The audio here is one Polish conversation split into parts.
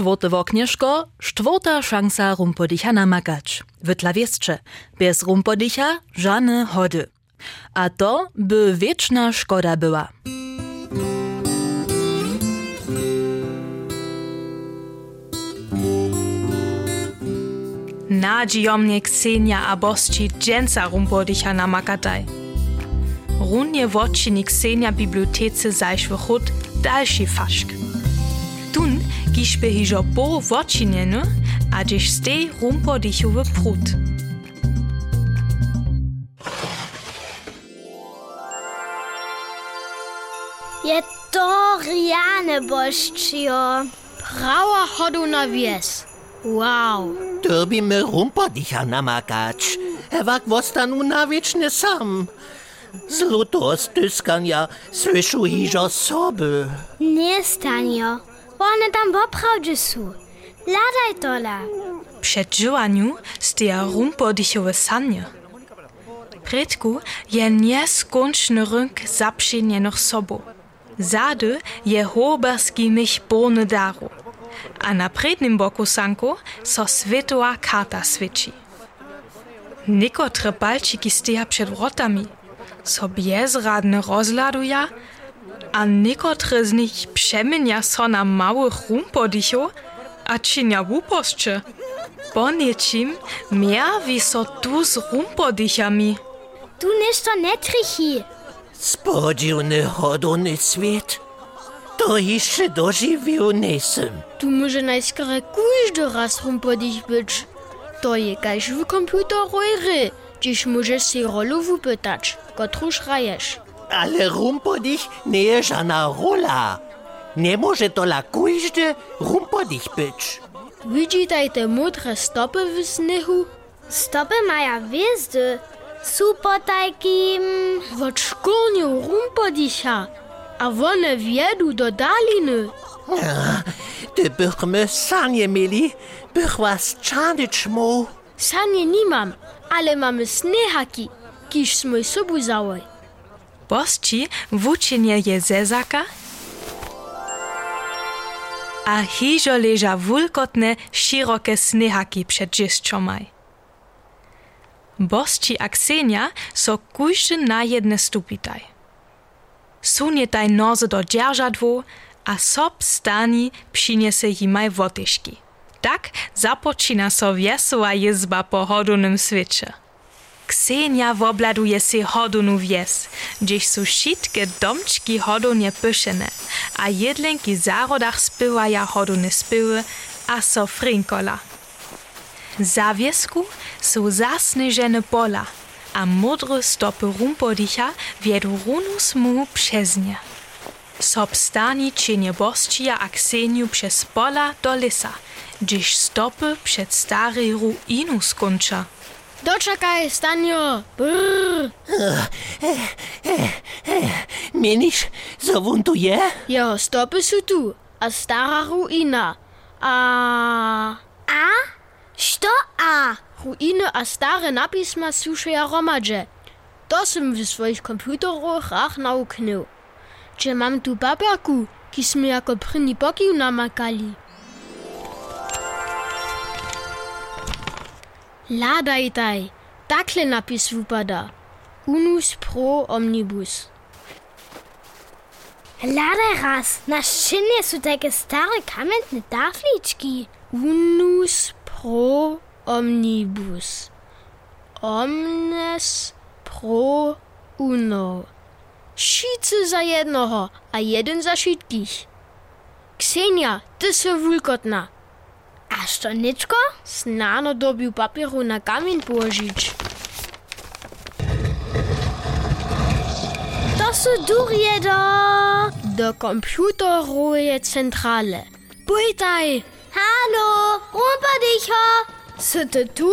Štvrte woknieszko, štvrta szansa rumpodicha namakać. Wytla wieszcze, bez rumpodicha żadne hody. A to by wieczna szkoda była. Nadziomnie Ksenia a bosci dżęca rumpodicha namakataj. Runie wodczyni Ksenia bibliotece zajszły chód dalszy faszk. Tun Gișpe ich stehe adiș ste rumpo dihove prut. Je to riane boščio. Prava hat na Wies. Wow. Derbi me rumpo diha namagač. Evak vostanu navične sam. Zluto stiskanja svišu hižo sobe. Ne stanjo. One tam poprawdzie su. Ladaj tola. Przed żyłaniu steja rumpodichowe sanie. Predku je nieskończny rynk zaprzednjenych sobą. Zady je hoberski mich borny daru. A na prednym boku sanku so svetowa karta sviči. Niekotre palčiki steja przed wrotami, so bezradne rozladuja, a niekotre z nich przemienia so na małych rumpodicho, a činia wuposće. Po niečim mierwi so tu z rumpodichami. Du ništo ne trichi. Spodziwny hodony świat. To jeszcze dożywił nesem. Du może najskore każdy raz rumpodich być. To je kaž w komputerowej gry. Dziś możesz si rolu wypytać, którą hrajesz. Ale rumpodich nie jest żadna rola. Nie może to la każdy rumpodich być. Widzitaj te mudre stopy w snehu? Stopy maja wjezdy. Super tajki. mm, Wot szkolniu rumpodicha. A one wiedu do daliny. Ty bychmy sanie mieli, bych was czanyć mu. Sanie nie mam, ale mamy snehaki, kiż smoj sobu załoj. Wučinie je zezaka, a hižo leža wulkotne, široke snehaki przed džiščomaj. Bosci a Ksenia so kujszy na jedne stupitaj. Sunie taj noze do dzierżadwu, a sob stani przyniesie jimaj wotyszki. Tak zapoczyna so wesoła jezba po hodunym świecie. Ksenia wobladuje si hodunu wies, gdzieś są wszystkie domczki hodunie pyszene, a jedlenki zarodach spywaja hodune spywy, a so frinkola. Za wiesku są zasneżone pola, a modre stopy rumpodicha wiedu runu smuhu przez nie. Sob stani czynie boscia a Kseniu przez pola do lisa, gdzieś stopy przed starej ruinu skończa. Dočakaj, stanjo. Brr. Uh, eh, eh, eh. Meniš, zavunto je? Ja, stopi so tu, a stara ruina. A... A? Što a? Ruine a stare napisma sušeja romadže. To sem v svojih kompjutorjih rah nauknil. Če imam tu papirku, ki smo jako prni pokiv namakali. Ladajtaj, takle napis vypadá. Unus pro omnibus. Ladaj raz. Na šinje su takie stare kamentne taflički. Unus pro omnibus. Omnes pro uno. Wszyscy za jednoho, a jeden za wszystkich. Ksenia, ty se wulkotna. A što, nečko? Snano dobil papiru na kamen Božič. To so durjeda. Do kompjutorov je centrale. Pojtaj! Halo, rumpadicho! So te tu?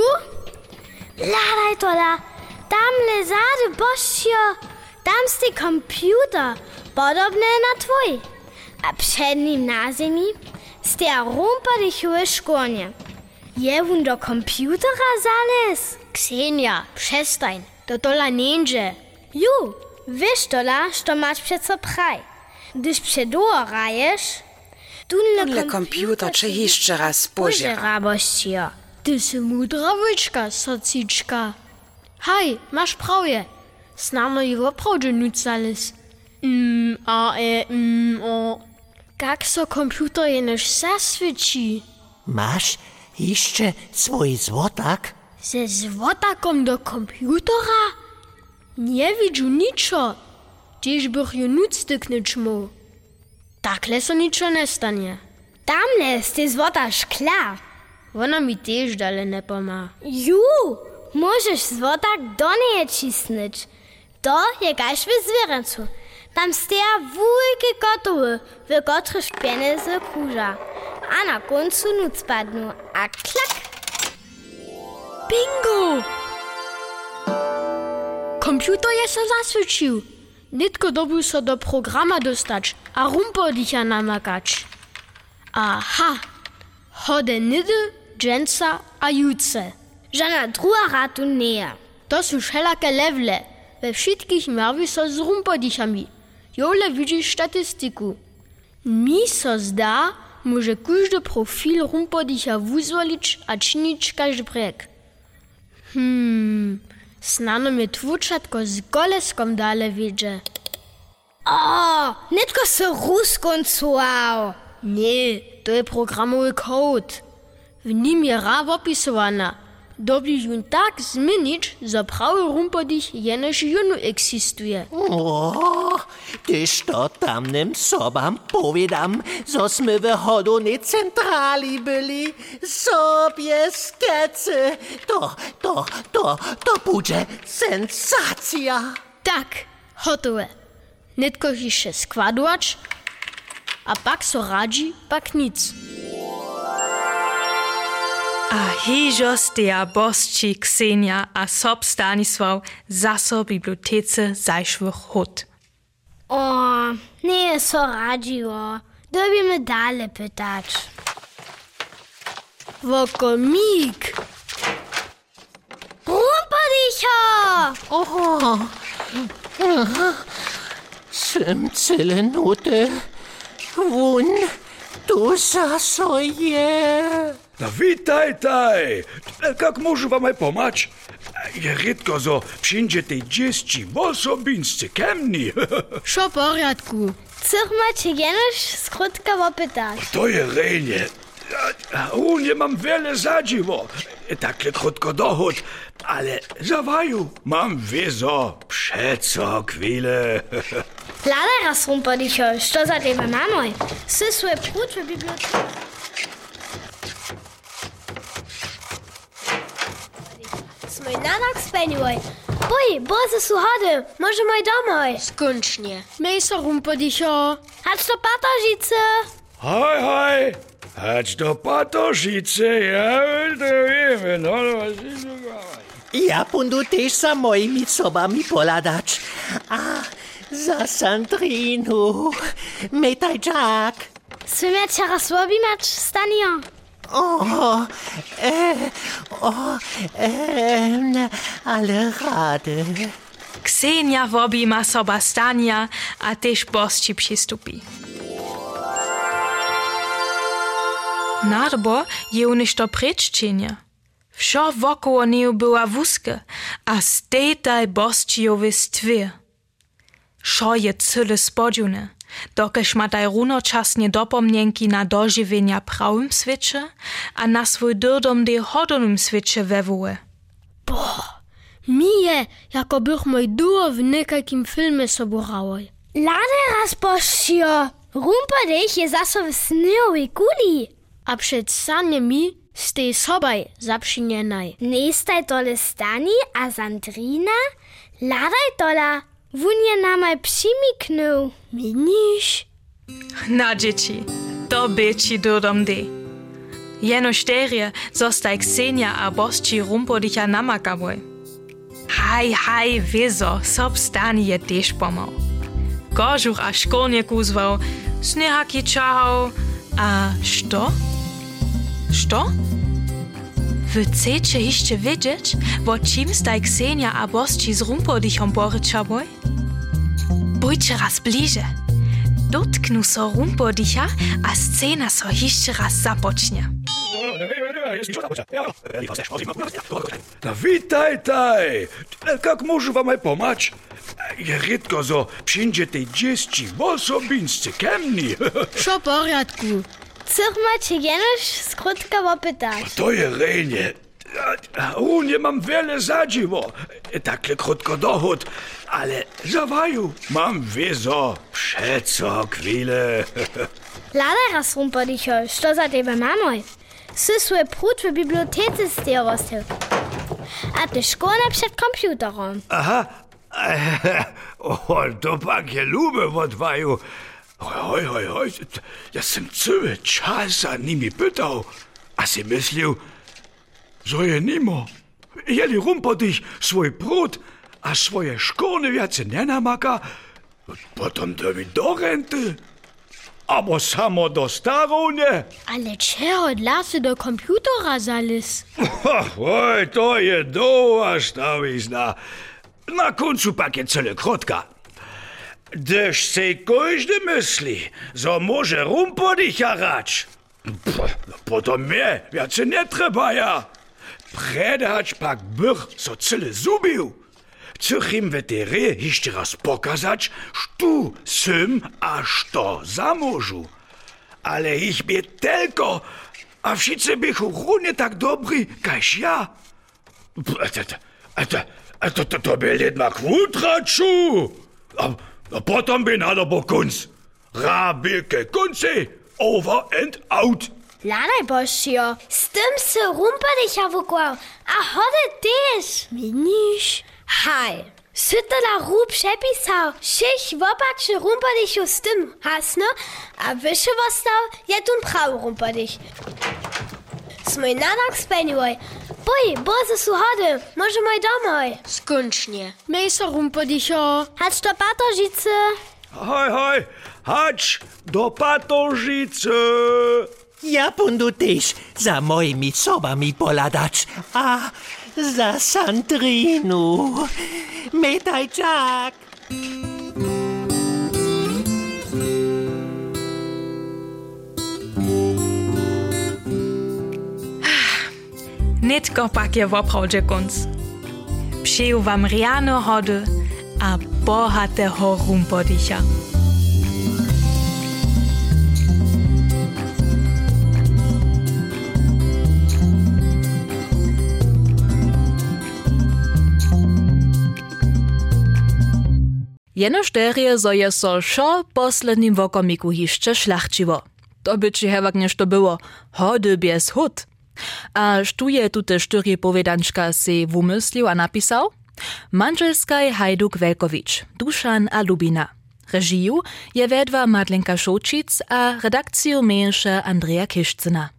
Ladaj tola, tam le zade bošjo, tam ste kompjuter, podobne na tvoj. A pred njim na zemlji stia rumpadichowe szkonie. Je on do komputera zales? Ksenia, przestań. To tola niędzie. Ju, wiesz tola, što masz przed so praj. Gdyż przedoło rajesz, Tunle komputer czy jeszcze raz pożera. rabościo. Ty si mudra wyczka, sociczka. Hej, masz prawie. Snano i woprawdzie nucales. Mm, a e, mm, o. Kak so kompjutorji naš vse sveči? Maš išče svoj zvotak? Se zvotakom do kompjutora? Nie vidžu ničo, tiež boh ju nucte k ničmu. Takle so ničo nestanje. Tamle ste zvota škla. Ona mi tež dale ne poma. Ju, možeš zvotak doneje čisnič. To je kaž v zverencu. Tam steja wujki kotoły, w których pieniądze kurza. A na końcu nuc padną, a klak. Bingo! Komputer je so zaswycił. Nitko dobył so do programa dostać, a rumpodicha namakać. Aha! Hode nidy, dżęca a juce. Żadna druga ratu nie. To są wszelakie lewle. We wszystkich mierwi so z rumpodichami. Jole widzisz statystyku. Mi so zda, może każdy profil rumpodicha wuzwolić a czynić każdy projekt. Hmm, snano mi twórczatko z goleskom dalej wiedzie. O, nitko se ruskoncuał. Nie, to je programowy kod. W nim je ra opisowana. Dobi jun tak zmienić, że prawy rumpodich jenoż junu eksistuje. O, tyż to tamnym sobam powiadam, zo sme w hodownej centrali byli. Sobie skece. To, to, to, to będzie sensacja. Tak, hotowe. Nitko jeszcze składować, a pak so radzi, pak nic. A hižo steja bosči Ksenja a sob Stanisław zaso bibliotece zajszwych hod. Oh, nee, so Radio. O, nije sorađivo. Dobio medalje petač. Vokomik. Rumpericher! Oh. Schwimmzellennote. Wun, du sasoje. No witajtaj! Jak możu wam pomać? Je rytko zo przyjdziecie dzieci w osobinscy kemni. Szo porядku. Chcesz macie jenoś skrótka opytać. To je rejnie. U nie mam wiele zadziwo. Takle krótko dochód, ale zawaju mam wiezo. Przeco chwilę. Lada raz rumpadicho, co za tym mamy? Sysłe prócz w bibliotece. Speniłoj. Boj, boze suchody, może moj domoj. Skończnie. Miej so rumpodicho. Chodź do patožice. Hej, hej! Chodź do Patoszice, ja to wiemy, no, no, Ja bundu też za moimi sobami poladać. A, za Sandrinu. Metaj Jack. Swymiać się raz mać, Stanio. O, e, o, e, ale rady. Ksenja wobima soba Stania, a też bosči przystupi. Narbo je uniż to preččenja. Wszo wokoło niej była wózka, a stejtaj bosčijowy stwir. Szo je cyle spodziune, dokeż ma taj runočasnie dopomnienki na dożywienia prawym świecie, a na swój durdom de hodownym świecie wewołe. Mije, jako bych mój duo w niejakim filmie soborałoj. Lada raz božio. Rumpadich je zase v snehovej kuli. A przed sanie mi stej sobaj zapřiněnaj. Nestaj tole Stani a Sandrina. Ladaj tola. Wun je namaj přimiknął. Miniš? Na dzieci, to byci durdom de. Jeno šterje zostaj Ksenja a bosči rumpodicha namakaboj. Haj, haj, wizo, sob stani je też pomał. Kożuch a szkolnik uzwał, snehaki czahał, a što? Što? Wy chcecie jeszcze wiedzieć, wo czym staj Ksenia a bosči z rumpodichom poryczaboj? Bójcie raz bliżej. Dotknu so rumpodicha a scena so jeszcze raz zapocznie. No witaj, taj. Jak możesz wam pomać? Je rytko zo przyjdzie tej dzieci w osobinscy kemni. Šo porядku. Chcę cię jenoś skrótka opytać. To je rejnie. U nie mam wiele zadziwo. Takle krótko dochód, ale zawaju mam wiezo. Przeco chwilę. Lada raz rumpodicho, što za tebe mamoj? Sy svoj prut w bibliotece sterostil. A ty szkołę przed komputerom. Aha. O, to pak je lube od vaju. Hoj, hoj, hoj, ja sam cały czas za nimi pytał, a si myślił, Zajemimo. Jeli rumpotih svoj prut, a svoje škornevjace ne namaka, potem da vi dorente. Abo samo do starovnje. Ale če odlasi do kompjutera zalis? Oj, to je dolga štavizna. Na koncu pa je celo krotka. Dež se kožde misli, za može rumpodih jarač. Potom je, ja se ne trebaja. Predać pak bych so cele zubił. Chcę im wetery jeszcze raz pokazać, sztu sym a što zamożu. Ale ich bie tylko, a wszyscy bychu równie tak dobry, każ ja. A to, a to, to, by jednak wutraczu. A, a potem by nada bo kunc. Rabike kunci, over and out. Ladaj božio, s tym se rumpodicha wukłał, a chody też. Miniš? Haj, sy to na rób przepisał, všich wopaczy rumpodichu z tym hasno, a wyższy wostał je tun prawy rumpodich. Smoj nanak speniłoj, boj, boze su hody, może moj domoj. Skončne. Mej so rumpodicho. Hać to patožice. Hoj, hoj, hać do patožice. Ja bundu też za moimi sobami poladać, a za Sandrinu. Metajczak. Nitko pak je woprawdźe kunc. Přeju wam riano hody a bohatého rumpodicha. Jenož terie zo je so šo poslednim wokomiku hišće šlachčiło. To by ci hewak nešto było, hody bez hud. A štuje tute štyri povedančka si wumyslił a napisał? Manželskaj Hajduk Velkovič, Dušan a Lubina. Režiju je vedva Madlenka Šočic a redakciju menše Andreja Kišcina.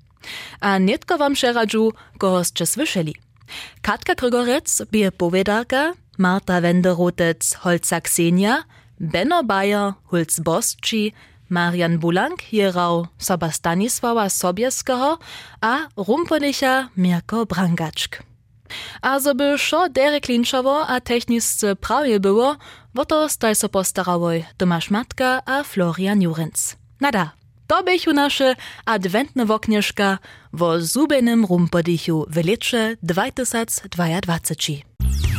A netko wam šeradžu, koho ste slyšeli. Katka Grigorec bie povedarka, Marta Wenderotec Holca Ksenia, Benno Bayer Hulc Bosci, Marian Bulank hierau Soba Stanisława Sobieskiego a Rumponicha Mirko Brangaczk. A zo by šo Derek Klinčovo a technisce prawie było, wo to staj so postarałoj Tomasz Matka a Florian Jurenc. Nada, to bychu nasze adwentne woknieszka wo zubenym rumpodichu w lecze 2022.